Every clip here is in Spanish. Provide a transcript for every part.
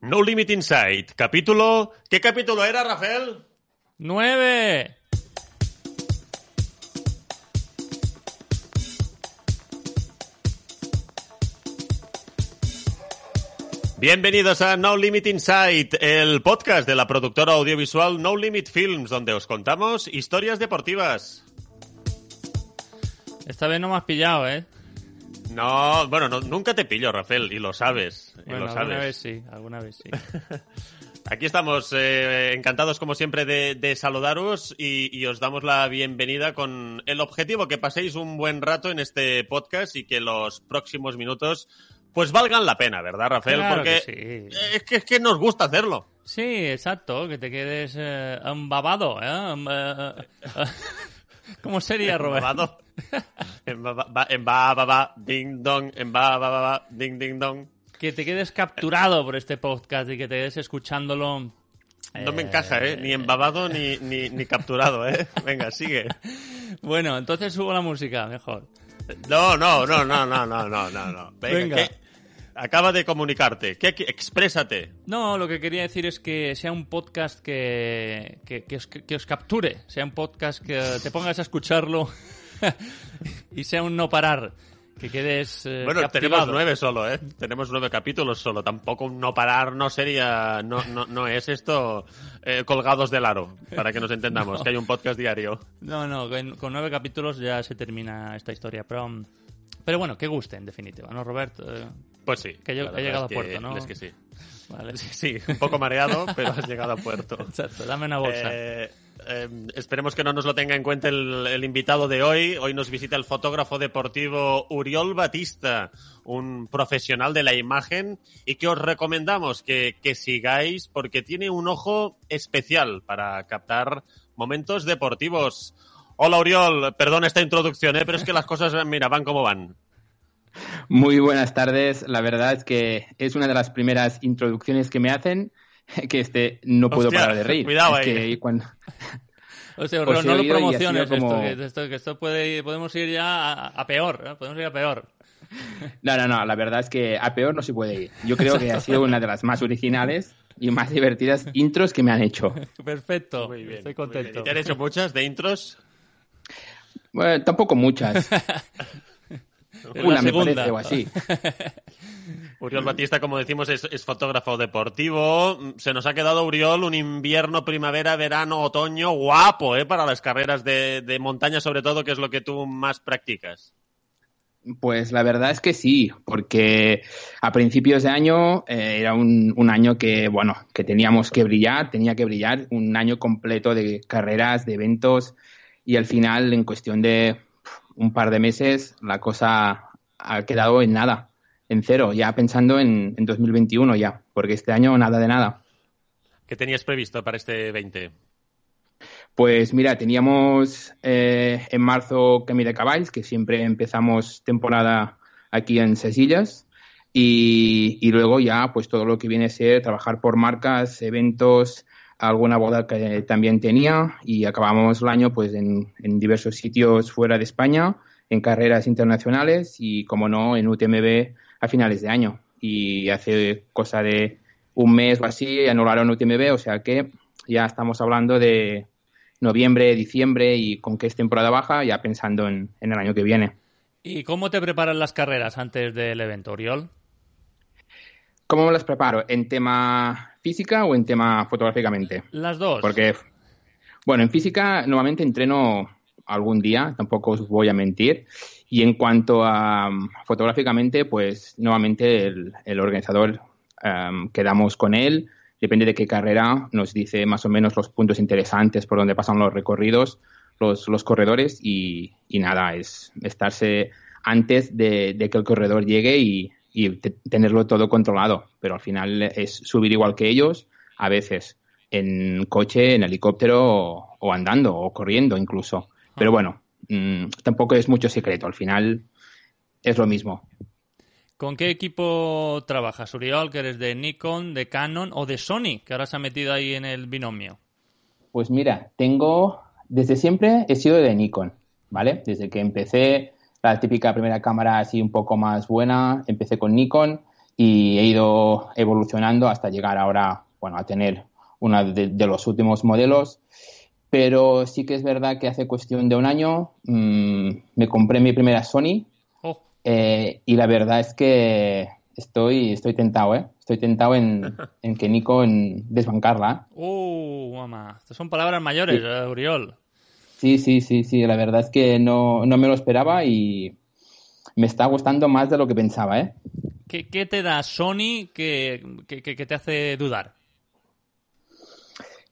No Limit Inside, capítulo... ¿Qué capítulo era, Rafael? ¡Nueve! Bienvenidos a No Limit Inside, el podcast de la productora audiovisual No Limit Films, donde os contamos historias deportivas. Esta vez no me has pillado, ¿eh? No, bueno, no- nunca te pillo, Rafael, y lo sabes. Y Bueno, lo alguna sabes. vez sí, alguna vez sí. Aquí estamos, eh, encantados como siempre de, de saludaros y, y os damos la bienvenida con el objetivo que paséis un buen rato en este podcast y que los próximos minutos pues valgan la pena, ¿verdad, Rafael? Claro Porque que sí. es, que, es que nos gusta hacerlo. Sí, exacto, que te quedes eh, embabado, ¿eh? Em- eh, eh, ¿Cómo sería, Robert? Embabado. en ba, ba, ba, ding dong, en ba, ba, ba, ba, ding ding dong. Que te quedes capturado por este podcast y que te quedes escuchándolo. No me eh, encaja, ¿eh? Ni embabado ni, ni, capturado, ¿eh? Venga, sigue. bueno, entonces subo la música, mejor. No, no, no, no, no, no, no, no. Venga. Acaba de comunicarte. ¿Qué, exprésate. No, lo que quería decir es que sea un podcast que, que, os, que os capture, sea un podcast que te pongas a escucharlo y sea un no parar, que quedes eh, Bueno, captivado. tenemos nueve solo, ¿eh? Tenemos nueve capítulos solo. Tampoco un no parar no sería... No, no, no es esto eh, colgados del aro, para que nos entendamos, No. que hay un podcast diario. No, no, con, con nueve capítulos ya se termina esta historia, pero, pero bueno, que guste en definitiva, ¿no, Robert? Eh, Pues sí. Que yo- he llegado a puerto, ¿no? Es que sí. Vale. Sí, sí, un poco mareado, pero has llegado a puerto. Exacto, dame una bolsa. Eh, eh, esperemos que no nos lo tenga en cuenta el, el invitado de hoy. Hoy nos visita el fotógrafo deportivo Uriol Batista, un profesional de la imagen y que os recomendamos que, que sigáis porque tiene un ojo especial para captar momentos deportivos. Hola Uriol, perdón esta introducción, ¿eh? pero es que las cosas, mira, van como van. Muy buenas tardes. La verdad es que es una de las primeras introducciones que me hacen que este no puedo Hostia, parar de reír. cuidado Es ahí. que cuando- O sea, no lo promociones como- esto, que esto, que esto puede, podemos ir ya a, a peor, ¿eh? podemos ir a peor. No, no, no. La verdad es que a peor no se puede ir. Yo creo que ha sido una de las más originales y más divertidas intros que me han hecho. Perfecto, Muy bien. estoy muy bien. contento. ¿Y te han hecho muchas de intros? Bueno, tampoco muchas. Una me segunda. parece o así. Uriol Batista, como decimos, es, es fotógrafo deportivo. Se nos ha quedado, Uriol, un invierno, primavera, verano, otoño guapo, ¿eh? Para las carreras de, de montaña, sobre todo, que es lo que tú más practicas. Pues la verdad es que sí, porque a principios de año eh, era un, un año que, bueno, que teníamos que brillar, tenía que brillar, un año completo de carreras, de eventos, y al final, en cuestión de un par de meses, la cosa ha quedado en nada, en cero, ya pensando en, en 2021 ya, porque este año nada de nada. ¿Qué tenías previsto para este 20? Pues mira, teníamos eh, en marzo Camí de Caballs, que siempre empezamos temporada aquí en Sesillas, y, y luego ya pues todo lo que viene a ser trabajar por marcas, eventos, alguna boda que también tenía, y acabamos el año pues en, en diversos sitios fuera de España, en carreras internacionales y como no en UTMB a finales de año. Y hace cosa de un mes o así anularon UTMB, o sea que ya estamos hablando de noviembre, diciembre y con que es temporada baja, ya pensando en, en el año que viene. ¿Y cómo te preparan las carreras antes del evento, Oriol? ¿Cómo me las preparo? ¿En tema física o en tema fotográficamente? Las dos. Porque, bueno, en física normalmente entreno algún día, tampoco os voy a mentir. Y en cuanto a um, fotográficamente, pues nuevamente el, el organizador um, quedamos con él, depende de qué carrera, nos dice más o menos los puntos interesantes por donde pasan los recorridos, los, los corredores y, y nada, es estarse antes de, de que el corredor llegue y, y tenerlo todo controlado. Pero al final es subir igual que ellos, a veces en coche, en helicóptero o, andando o corriendo incluso. Pero bueno, mm, tampoco es mucho secreto. Al final es lo mismo. ¿Con qué equipo trabajas, Uriol? ¿Que eres de Nikon, de Canon o de Sony? Que ahora se ha metido ahí en el binomio. Pues mira, tengo, desde siempre he sido de Nikon, ¿vale? Desde que empecé la típica primera cámara así un poco más buena, empecé con Nikon y he ido evolucionando hasta llegar ahora, bueno, a tener uno de, los últimos modelos. Pero sí que es verdad que hace cuestión de un año mm, me compré mi primera Sony oh. eh, y la verdad es que estoy, estoy tentado, ¿eh? Estoy tentado en, en que Nikon desbancarla. ¡Uh, mamá! Estas son palabras mayores, sí. Eh, Uriol. Sí, sí, sí, sí. La verdad es que no, no me lo esperaba y me está gustando más de lo que pensaba, ¿eh? ¿Qué, qué te da Sony que, que, que te hace dudar?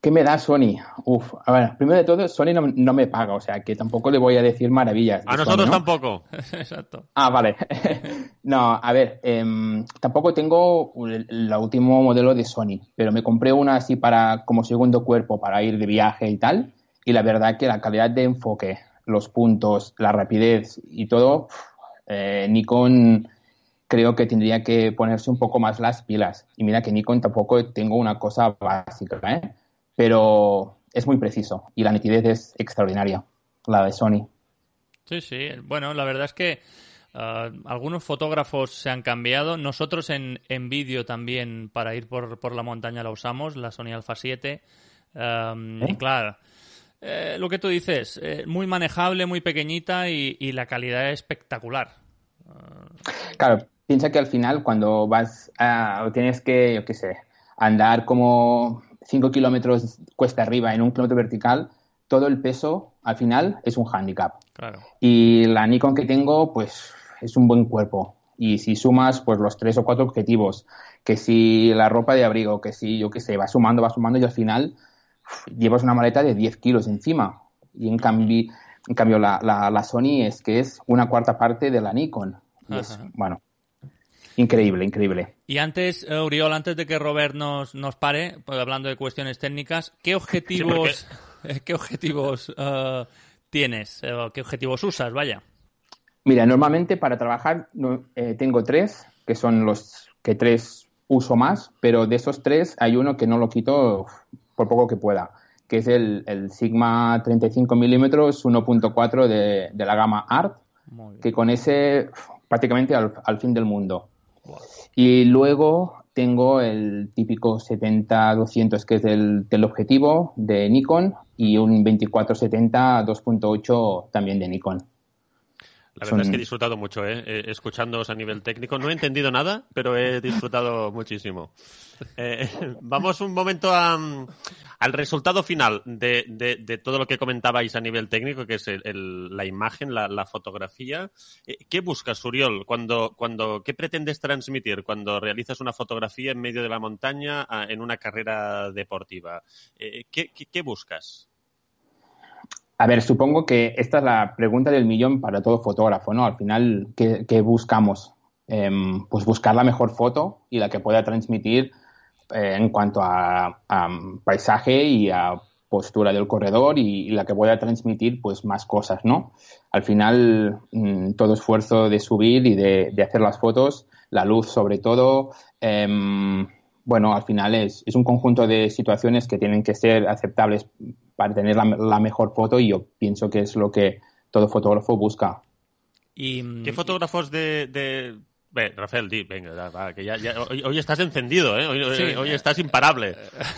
¿Qué me da Sony? Uf, a ver, primero de todo, Sony no, me paga, o sea que tampoco le voy a decir maravillas. A nosotros tampoco. Exacto. Ah, vale. no, a ver, em, tampoco tengo el, último modelo de Sony, pero me compré una así para como segundo cuerpo para ir de viaje y tal. Y la verdad que la calidad de enfoque, los puntos, la rapidez y todo, eh, Nikon creo que tendría que ponerse un poco más las pilas. Y mira que Nikon tampoco tengo una cosa básica, ¿eh? pero es muy preciso y la nitidez es extraordinaria, la de Sony. Sí, sí. Bueno, la verdad es que uh, algunos fotógrafos se han cambiado. Nosotros en, en vídeo también, para ir por, por, la montaña, la usamos, la Sony Alpha 7. Um, ¿Eh? Y claro, eh, lo que tú dices, eh, muy manejable, muy pequeñita y, y la calidad es espectacular. Uh... Claro, piensa que al final cuando vas a, tienes que, yo qué sé, andar como 5 kilómetros cuesta arriba en un kilómetro vertical, todo el peso al final es un handicap. Y la Nikon que tengo, pues es un buen cuerpo. Y si sumas pues los tres o cuatro objetivos, que si la ropa de abrigo, que si yo qué sé, va sumando, va sumando y al final llevas una maleta de 10 kilos encima. Y en cambio, en cambio la, la, Sony es que es una cuarta parte de la Nikon. Y es, bueno, Increíble, increíble. Y antes, Uriol, antes de que Robert nos, nos pare, pues, hablando de cuestiones técnicas, ¿qué objetivos, sí, ¿qué objetivos uh, tienes? ¿Qué objetivos usas? Vaya. Mira, normalmente para trabajar eh, tengo tres, que son los que tres uso más, pero de esos tres hay uno que no lo quito por poco que pueda, que es el, el Sigma 35 milímetros 1.4 de, de, la gama Art, que con ese prácticamente al, al fin del mundo. Y luego tengo el típico 70-200 que es del, del, objetivo de Nikon y un 24-70 2.8 también de Nikon. La verdad es que he disfrutado mucho, ¿eh? eh escuchándoos a nivel técnico. No he entendido nada, pero he disfrutado muchísimo. Eh, vamos un momento a, al resultado final de, de, de, todo lo que comentabais a nivel técnico, que es el, el, la imagen, la, la fotografía. Eh, ¿Qué buscas, Uriol? Cuando, cuando, ¿Qué pretendes transmitir cuando realizas una fotografía en medio de la montaña en una carrera deportiva? ¿qué, qué, qué buscas? A ver, supongo que esta es la pregunta del millón para todo fotógrafo, ¿no? Al final, ¿qué, buscamos? Eh, pues buscar la mejor foto y la que pueda transmitir eh, en cuanto a, paisaje y a postura del corredor y, la que pueda transmitir pues más cosas, ¿no? Al final, mmm, todo esfuerzo de subir y de, hacer las fotos, la luz sobre todo, eh, bueno, al final es, es, un conjunto de situaciones que tienen que ser aceptables para tener la, la, mejor foto y yo pienso que es lo que todo fotógrafo busca. ¿Y mm, qué fotógrafos de, de... Rafael, di, venga, va, que ya, ya hoy, hoy, estás encendido, ¿eh? Hoy, sí, hoy estás imparable.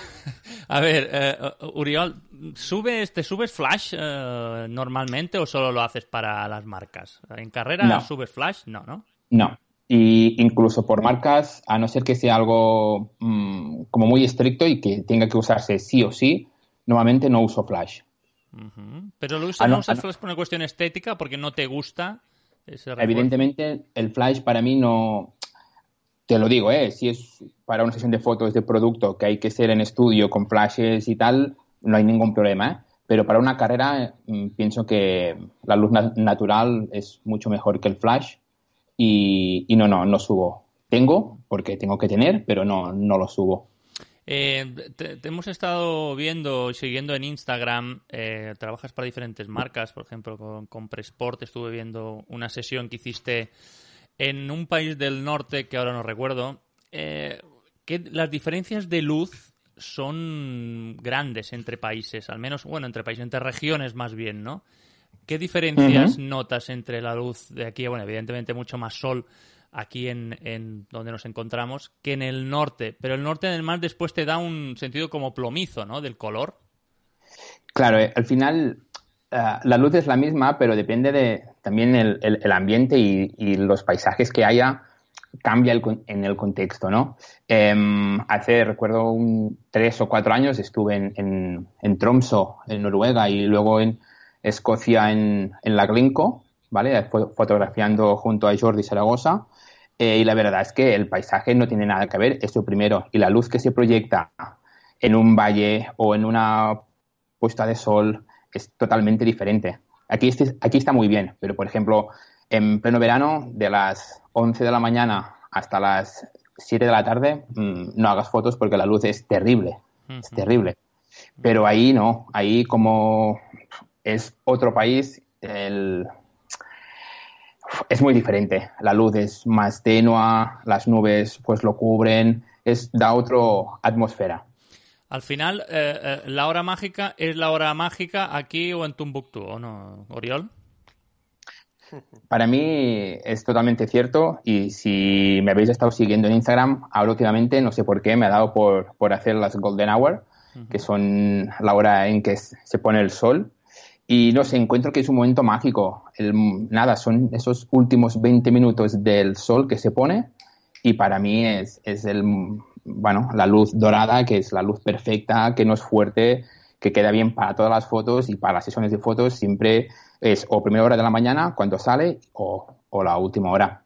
A ver, eh, Uriol, ¿subes, ¿te subes flash eh, normalmente o solo lo haces para las marcas? ¿En carrera no. subes flash? No, ¿no? No, y incluso por marcas, a no ser que sea algo mmm, como muy estricto y que tenga que usarse sí o sí, normalmente no uso flash. Uh -huh. Pero lo usas, ah, no, no usas ah, flash por una cuestión estética, porque no te gusta. Ese Evidentemente, el flash para mí no. Te lo digo, ¿eh? Si es para una sesión de fotos de producto que hay que ser en estudio con flashes y tal, no hay ningún problema, ¿eh? Pero para una carrera mmm, pienso que la luz na natural es mucho mejor que el flash y, y, no, no, no subo. tengo, porque tengo que tener, pero no, no lo subo. Eh, te, hemos estado viendo, siguiendo en Instagram, eh, trabajas para diferentes marcas, por ejemplo, con, con Presport estuve viendo una sesión que hiciste en un país del norte que ahora no recuerdo, eh, que las diferencias de luz son grandes entre países, al menos, bueno, entre países, entre regiones más bien, ¿no? ¿Qué diferencias notas entre la luz de aquí, bueno, evidentemente mucho más sol aquí en, en, donde nos encontramos que en el norte? Pero el norte además después te da un sentido como plomizo, ¿no? Del color. Claro, eh, al final eh, la luz es la misma, pero depende de también el, el, ambiente y, y, los paisajes que haya cambia el, en el contexto, ¿no? Eh, hace, recuerdo, un, tres o cuatro años estuve en, en, en, Tromso, en Noruega, y luego en Escocia, en, en la Glencoe, ¿vale? Fotografiando junto a Jordi Zaragoza. Eh, y la verdad es que el paisaje no tiene nada que ver, esto primero. Y la luz que se proyecta en un valle o en una puesta de sol es totalmente diferente. Aquí, este, aquí está muy bien, pero por ejemplo, en pleno verano, de las 11 de la mañana hasta las 7 de la tarde, mm, no hagas fotos porque la luz es terrible, es terrible. Pero ahí no, ahí como es otro país, el... es muy diferente. La luz es más tenua, las nubes pues lo cubren, es da otra atmósfera. Al final, eh, eh, ¿la hora mágica es la hora mágica aquí o en Tumbuktu, o no, Oriol? Para mí es totalmente cierto y si me habéis estado siguiendo en Instagram, ahora últimamente no sé por qué me ha dado por, por hacer las Golden Hour, que son la hora en que se pone el sol. Y no sé, encuentro que es un momento mágico. El, nada, son esos últimos 20 minutos del sol que se pone y para mí es, es el, bueno, la luz dorada, que es la luz perfecta, que no es fuerte, que queda bien para todas las fotos y para las sesiones de fotos siempre es o primera hora de la mañana cuando sale o, la última hora.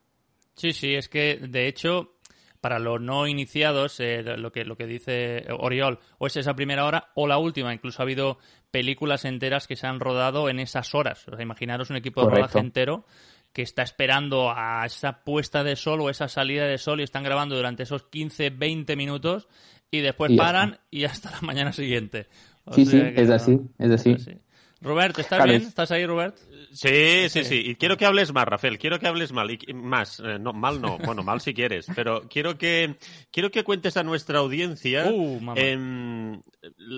Sí, sí, es que de hecho para los no iniciados, eh, lo, que, lo que dice Oriol, o es esa primera hora o la última. Incluso ha habido películas enteras que se han rodado en esas horas. O sea, imaginaros un equipo de rodaje entero que está esperando a esa puesta de sol o esa salida de sol y están grabando durante esos 15, 20 minutos y después paran y hasta la mañana siguiente. sí, sí, es así, es así. Robert, ¿estás bien? ¿Estás ahí, Robert? Sí, sí, sí. Y quiero que hables más, Rafael. Quiero que hables mal. Y, más. Eh, no, mal no. Bueno, mal si quieres. Pero quiero que, quiero que cuentes a nuestra audiencia uh,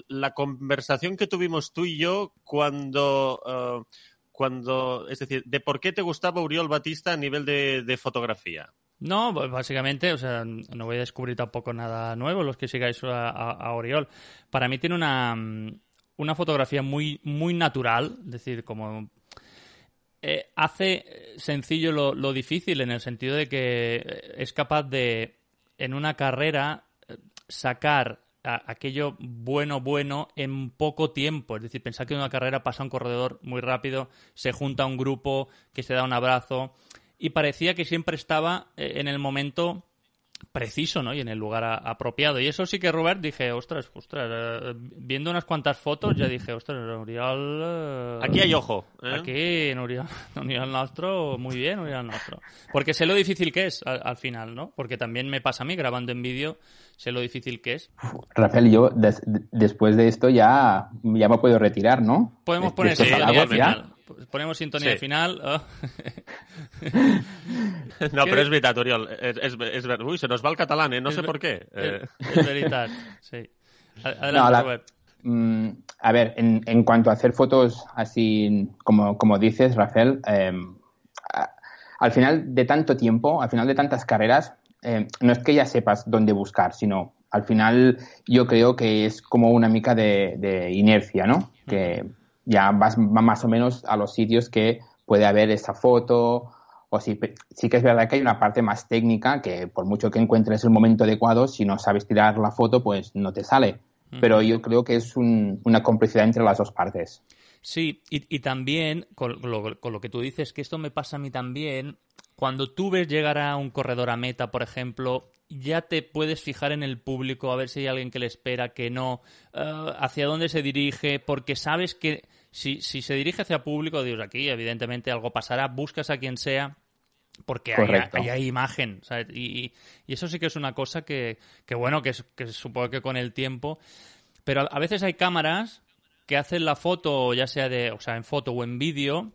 la conversación que tuvimos tú y yo cuando... Eh, cuando, es decir, de por qué te gustaba Uriol Batista a nivel de, fotografía. No, pues básicamente, o sea, no voy a descubrir tampoco nada nuevo los que sigáis a, a, Oriol. Para mí tiene una, una fotografía muy, muy natural, es decir, como eh, hace sencillo lo, lo, difícil en el sentido de que es capaz de, en una carrera, sacar aquello bueno, bueno en poco tiempo. Es decir, pensar que en una carrera pasa un corredor muy rápido, se junta un grupo, que se da un abrazo, y parecía que siempre estaba eh, en el momento preciso, ¿no? Y en el lugar apropiado. Y eso sí que, Robert, dije, ostras, ostras, eh, viendo unas cuantas fotos, ya dije, ostras, Uriol... Eh, aquí hay ojo. ¿eh? Aquí, Uriol, Uriol Nostro, muy bien, Uriol Nostro. Porque sé lo difícil que es al, final, ¿no? Porque también me pasa a mí, grabando en vídeo, sé lo difícil que es. Rafael, yo después de esto ya, ya me puedo retirar, ¿no? Podemos poner sí, al final. Ponemos sintonía final. Oh. no, pero es verdad, Oriol. Es, es, Uy, se nos va el catalán, ¿eh? No sé por qué. Es, eh. verdad, sí. Adelante, mm, a ver, en, en, cuanto a hacer fotos así, como, como dices, Rafael, em, al final de tanto tiempo, al final de tantas carreras, em, no es que ya sepas dónde buscar, sino al final yo creo que es como una mica de, de inercia, ¿no? Que ya vas más o menos a los sitios que puede haber esa foto o sí, sí que es verdad que hay una parte más técnica que por mucho que encuentres el momento adecuado, si no sabes tirar la foto, pues no te sale. Pero yo creo que es una complicidad entre las dos partes. Sí, y, también con lo, con lo, que tú dices, que esto me pasa a mí también, cuando tú ves llegar a un corredor a meta, por ejemplo, ya te puedes fijar en el público, a ver si hay alguien que le espera, que no, eh, hacia dónde se dirige, porque sabes que si, si se dirige hacia público, dios aquí evidentemente algo pasará, buscas a quien sea, porque hay, hay, imagen. Y, eso sí que es una cosa que, bueno, que, que supongo que con el tiempo. Pero a, veces hay cámaras que hacen la foto, ya sea de, o sea, en foto o en vídeo,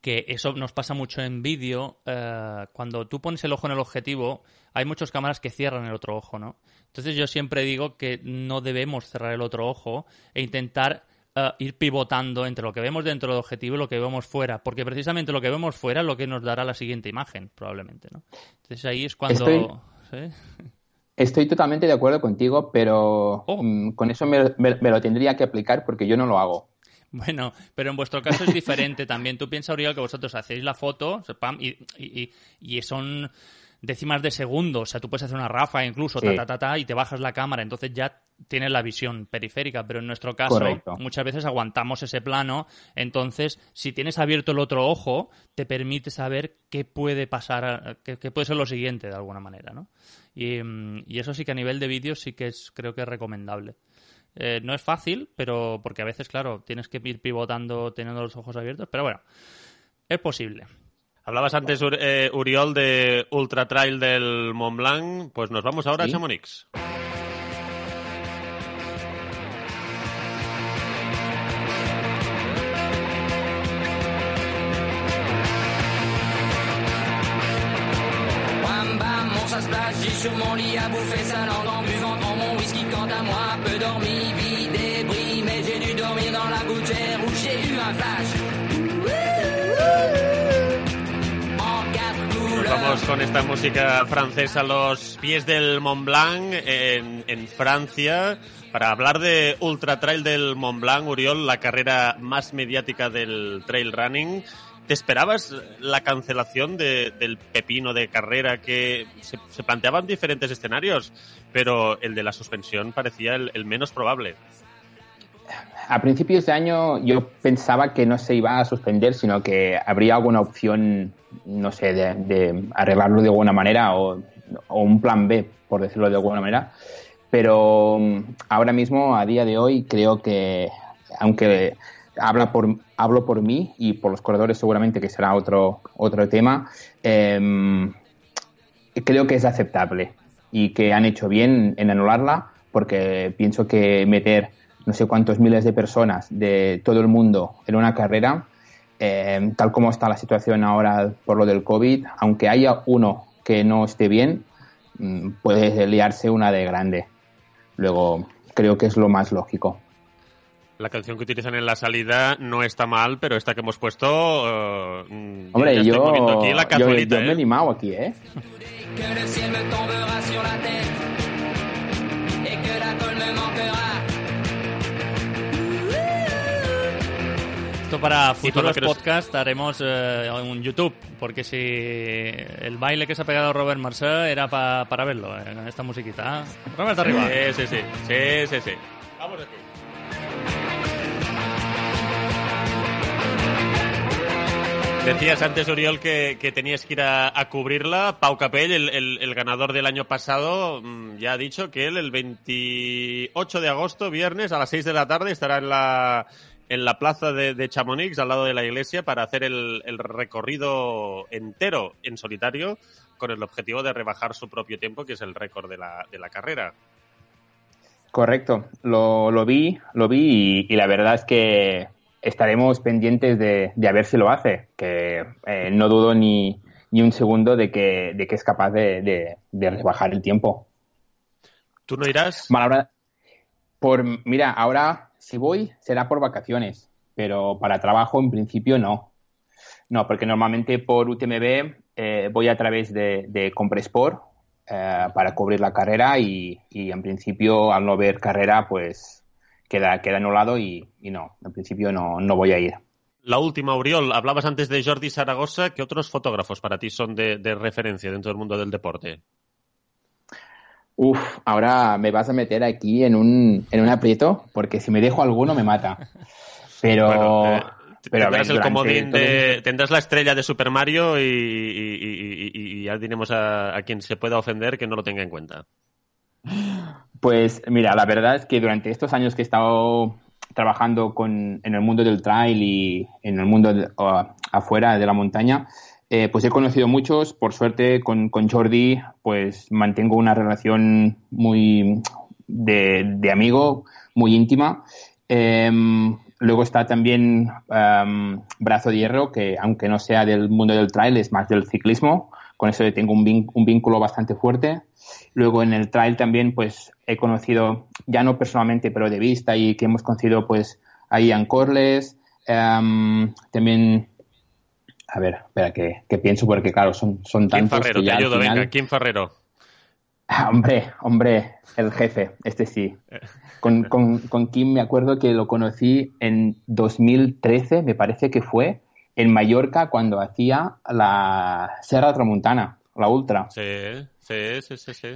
que eso nos pasa mucho en vídeo. Eh, cuando tú pones el ojo en el objetivo, hay muchas cámaras que cierran el otro ojo, ¿no? Entonces yo siempre digo que no debemos cerrar el otro ojo e intentar eh, ir pivotando entre lo que vemos dentro del objetivo y lo que vemos fuera, porque precisamente lo que vemos fuera es lo que nos dará la siguiente imagen, probablemente, ¿no? Entonces ahí es cuando... Estoy, totalmente de acuerdo contigo, pero oh. mm, con eso me, lo tendría que aplicar porque yo no lo hago. Bueno, pero en vuestro caso es diferente también. Tú piensas, Uriel, que vosotros hacéis la foto y, y, y son décimas de segundo. O sea, tú puedes hacer una rafa incluso, ta, ta, ta, y te bajas la cámara. Entonces ya tienes la visión periférica. Pero en nuestro caso, muchas veces aguantamos ese plano. Entonces, si tienes abierto el otro ojo, te permite saber qué puede pasar, qué, puede ser lo siguiente de alguna manera, ¿no? Y, eso sí que a nivel de vídeo sí que es, creo que es recomendable. Eh, no es fácil, pero porque a veces, claro, tienes que ir pivotando teniendo los ojos abiertos, pero bueno, es posible. Hablabas antes, eh, Uriol, de Ultra Trail del Mont Blanc. Pues nos vamos ahora a Chamonix. J'ai sur mon lit à bouffer sa langue en buvant whisky quant à moi peu dormi, vie débris mais j'ai dû dormir dans la gouttière où j'ai eu un flash Vamos con esta música francesa, los pies del Mont Blanc en, Francia, para hablar de Ultra Trail del Mont Blanc, Uriol, la carrera más mediática del trail running. ¿Te esperabas la cancelación del pepino de carrera que se, planteaban diferentes escenarios, pero el de la suspensión parecía el menos probable? a principios de año yo pensaba que no se iba a suspender, sino que habría alguna opción, no sé, de, arreglarlo de alguna manera o, un plan B, por decirlo de alguna manera. Pero mm, ahora mismo, a día de hoy, creo que, aunque habla por, hablo por mí y por los corredores seguramente que será otro, otro tema, em, creo que es aceptable y que han hecho bien en anularla porque pienso que meter no sé cuántos miles de personas de todo el mundo en una carrera, eh, tal como está la situación ahora por lo del COVID, aunque haya uno que no esté bien, mm, puede liarse una de grande. Luego, creo que es lo más lógico. La canción que utilizan en la salida no está mal, pero esta que hemos puesto. Uh, Hombre, yo, aquí la yo, me he ¿eh? animado aquí, ¿eh? Esto para futuros podcasts haremos eh, un YouTube, porque si el baile que se ha pegado Robert Marcel era para verlo, eh, esta musiquita. Robert arriba. Sí, sí, sí. Sí, sí, sí. Vamos aquí. Decías antes, Oriol, que, tenías que ir a, cubrirla. Pau Capell, el, ganador del año pasado, mm, ya ha dicho que él el 28 de agosto, viernes, a las 6 de la tarde, estará en la, en la plaza de, Chamonix, al lado de la iglesia, para hacer el, recorrido entero en solitario, con el objetivo de rebajar su propio tiempo, que es el récord de la, de la carrera. Correcto, lo, lo vi, lo vi y, la verdad es que estaremos pendientes de, a ver si lo hace, que eh, no dudo ni, ni, un segundo de que, de que es capaz de, de, rebajar el tiempo. ¿Tú no irás? por, mira, ahora si voy, será por vacaciones, pero para trabajo en principio no. No, porque normalmente por UTMB eh, voy a través de, de Compresport eh, para cubrir la carrera y, en principio al no ver carrera pues queda, queda anulado y, y no, en principio no, no voy a ir. La última, Uriol, hablabas antes de Jordi Zaragoza. ¿Qué otros fotógrafos para ti son de, de referencia dentro del mundo del deporte? Uf, ahora me vas a meter aquí en un, en un aprieto, porque si me dejo alguno me mata. Pero. Eh, tendrás el comodín de, tendrás la estrella de Super Mario y, ya diremos a, quien se pueda ofender que no lo tenga en cuenta. Pues mira, la verdad es que durante estos años que he estado trabajando con, en el mundo del trail y en el mundo afuera de la montaña, eh, pues he conocido muchos. Por suerte, con, con Jordi, pues mantengo una relación muy de, de amigo, muy íntima. Em, luego está también em, Brazo de Hierro, que aunque no sea del mundo del trail, es más del ciclismo. Con eso tengo un, vínculo bastante fuerte. Luego en el trail también, pues he conocido, ya no personalmente, pero de vista y que hemos conocido, pues a Ian Corles, em, también a ver, espera, que, que, pienso porque, claro, son, son tantos. Kim Ferrero, te ayudo, al final... venga, Kim Ferrero. Ah, hombre, hombre, el jefe, este sí. Con, con, con, Kim me acuerdo que lo conocí en 2013, me parece que fue, en Mallorca cuando hacía la Serra Tramontana, la Ultra. Sí, sí, sí, sí, sí.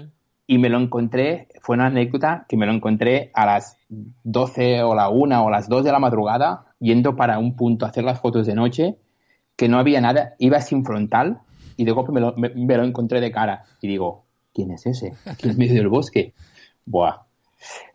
Y me lo encontré, fue una anécdota que me lo encontré a las 12 o la 1 o las 2 de la madrugada, yendo para un punto a hacer las fotos de noche, que no había nada, iba sin frontal y de golpe me lo, me, me lo encontré de cara. Y digo, ¿quién es ese? Aquí en medio del bosque. Buah.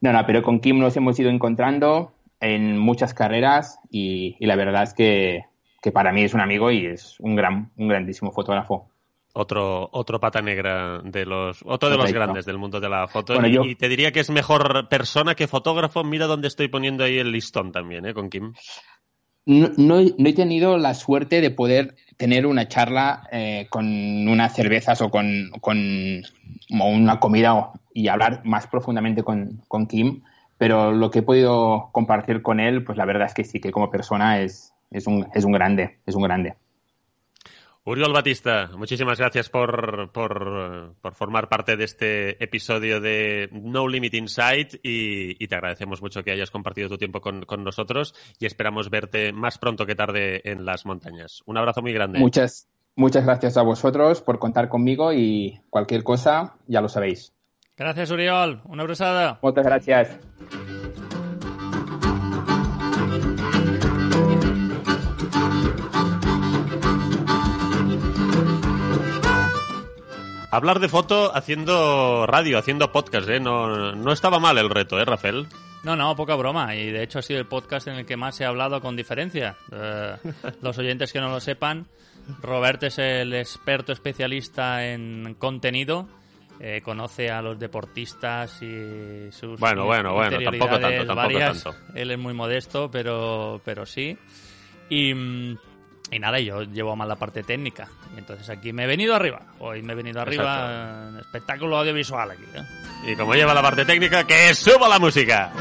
No, no, pero con Kim nos hemos ido encontrando en muchas carreras y, y la verdad es que, que, para mí es un amigo y es un gran, un grandísimo fotógrafo. Otro, otro pata negra de los, otro de los grandes del mundo de la foto. Bueno, y, yo... y, te diría que es mejor persona que fotógrafo. Mira dónde estoy poniendo ahí el listón también, ¿eh? Con Kim. No, no, no he tenido la suerte de poder tener una charla eh, con unas cervezas o con, con una comida y hablar más profundamente con, con, Kim, pero lo que he podido compartir con él, pues la verdad es que sí, que como persona es, es, un, es un grande, es un grande. Uriol Batista, muchísimas gracias por, por, por, formar parte de este episodio de No Limit Insight y, y te agradecemos mucho que hayas compartido tu tiempo con, con, nosotros y esperamos verte más pronto que tarde en las montañas. Un abrazo muy grande. Muchas, muchas gracias a vosotros por contar conmigo y cualquier cosa ya lo sabéis. Gracias, Uriol. Una abrazada. Muchas gracias. Hablar de foto haciendo radio, haciendo podcast, ¿eh? No, no estaba mal el reto, ¿eh, Rafael? No, no, poca broma. Y de hecho ha sido el podcast en el que más he hablado con diferencia. Eh, los oyentes que no lo sepan, Robert es el experto especialista en contenido. Eh, conoce a los deportistas y sus bueno, bueno, bueno, tampoco tanto, tampoco varias. tanto. Él es muy modesto, pero, pero sí. Y, y nada, yo llevo más la parte técnica. Y entonces aquí me he venido arriba. Hoy me he venido arriba espectáculo audiovisual aquí. ¿eh? Y como lleva la parte técnica, que suba la música.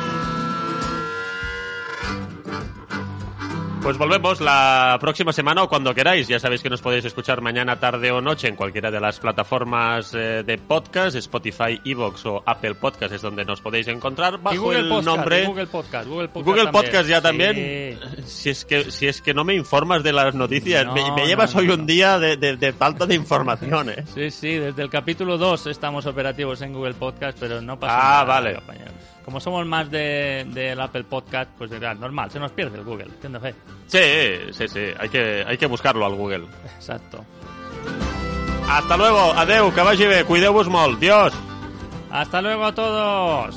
Pues volvemos la próxima semana o cuando queráis. Ya sabéis que nos podéis escuchar mañana, tarde o noche en cualquiera de las plataformas eh, de podcast, Spotify, Evox o Apple Podcast es donde nos podéis encontrar bajo y Google el Podcast, nombre y Google Podcast, Google Podcast, Google también. Podcast ya Sí. también. Si es que si es que no me informas de las noticias, No, me, llevas no, hoy un día de, de- de falta de información, ¿eh? Sí, sí, desde el capítulo 2 estamos operativos en Google Podcast, pero no pasa Ah, nada, vale. compañero. Como somos más de- del Apple Podcast, pues dirá, normal, se nos pierde el Google, entiendo fe. Sí, sí, sí. Hay que hay que buscarlo al Google. Exacto. Hasta luego. Adeu, que vagi bé. Cuideu-vos molt. Dios. Hasta luego a todos.